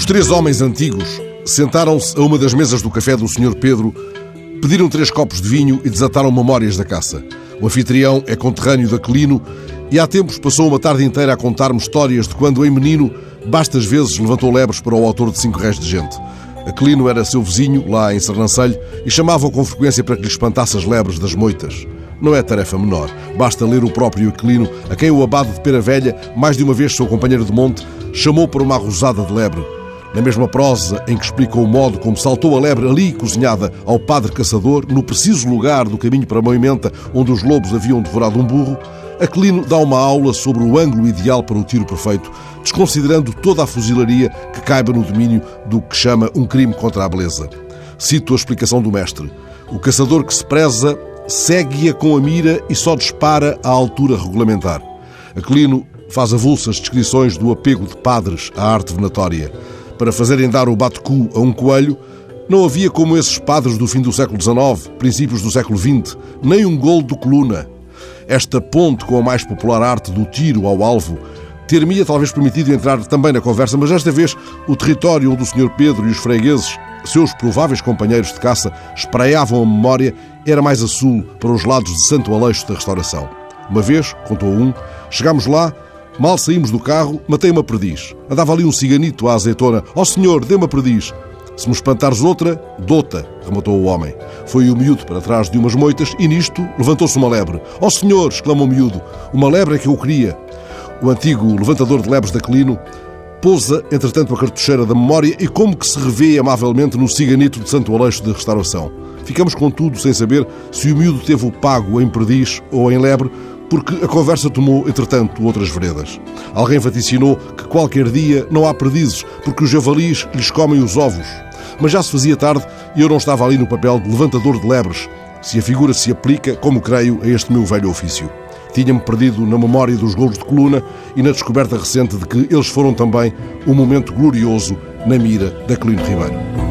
Os três homens antigos sentaram-se a uma das mesas do café do Sr. Pedro, pediram três copos de vinho e desataram memórias da caça. O anfitrião é conterrâneo de Aquilino e há tempos passou uma tarde inteira a contar-me histórias de quando, em menino, bastas vezes levantou lebres para o autor de Cinco Réis de Gente. Aquilino era seu vizinho, lá em Sernancelho, e chamava-o com frequência para que lhe espantasse as lebres das moitas. Não é tarefa menor. Basta ler o próprio Aquilino, a quem o abade de Pera Velha, mais de uma vez seu companheiro de monte, chamou para uma arrosada de lebre. Na mesma prosa em que explica o modo como saltou a lebre ali cozinhada ao padre caçador, no preciso lugar do caminho para Moimenta, onde os lobos haviam devorado um burro, Aquilino dá uma aula sobre o ângulo ideal para o tiro perfeito, desconsiderando toda a fuzilaria que caiba no domínio do que chama um crime contra a beleza. Cito a explicação do mestre. O caçador que se preza segue-a com a mira e só dispara à altura regulamentar. Aquilino faz avulsas descrições do apego de padres à arte venatória. Para fazerem dar o bate-cu a um coelho, não havia como esses padres do fim do século XIX, princípios do século XX, nem um gol de coluna. Esta ponte com a mais popular arte do tiro ao alvo ter-me talvez permitido entrar também na conversa, mas desta vez o território onde o Sr. Pedro e os fregueses, seus prováveis companheiros de caça, espraiavam a memória era mais a sul, para os lados de Santo Aleixo da Restauração. Uma vez, contou um, chegámos lá, mal saímos do carro, matei uma perdiz. Andava ali um ciganito à azeitona. Ó oh, senhor, dê uma perdiz. Se me espantares outra, dota, rematou o homem. Foi o miúdo para trás de umas moitas e nisto levantou-se uma lebre. Ó oh, senhor, exclamou o miúdo, uma lebre é que eu queria. O antigo levantador de lebres da Quelino pousa, entretanto, a cartucheira da memória e como que se revê amavelmente no ciganito de Santo Aleixo de Restauração. Ficamos, contudo, sem saber se o miúdo teve o pago em perdiz ou em lebre, porque a conversa tomou, entretanto, outras veredas. Alguém vaticinou que qualquer dia não há perdizes, porque os javalis lhes comem os ovos mas já se fazia tarde e eu não estava ali no papel de levantador de lebres, se a figura se aplica, como creio, a este meu velho ofício. Tinha-me perdido na memória dos golos de coluna e na descoberta recente de que eles foram também um momento glorioso na mira da Colino Ribeiro.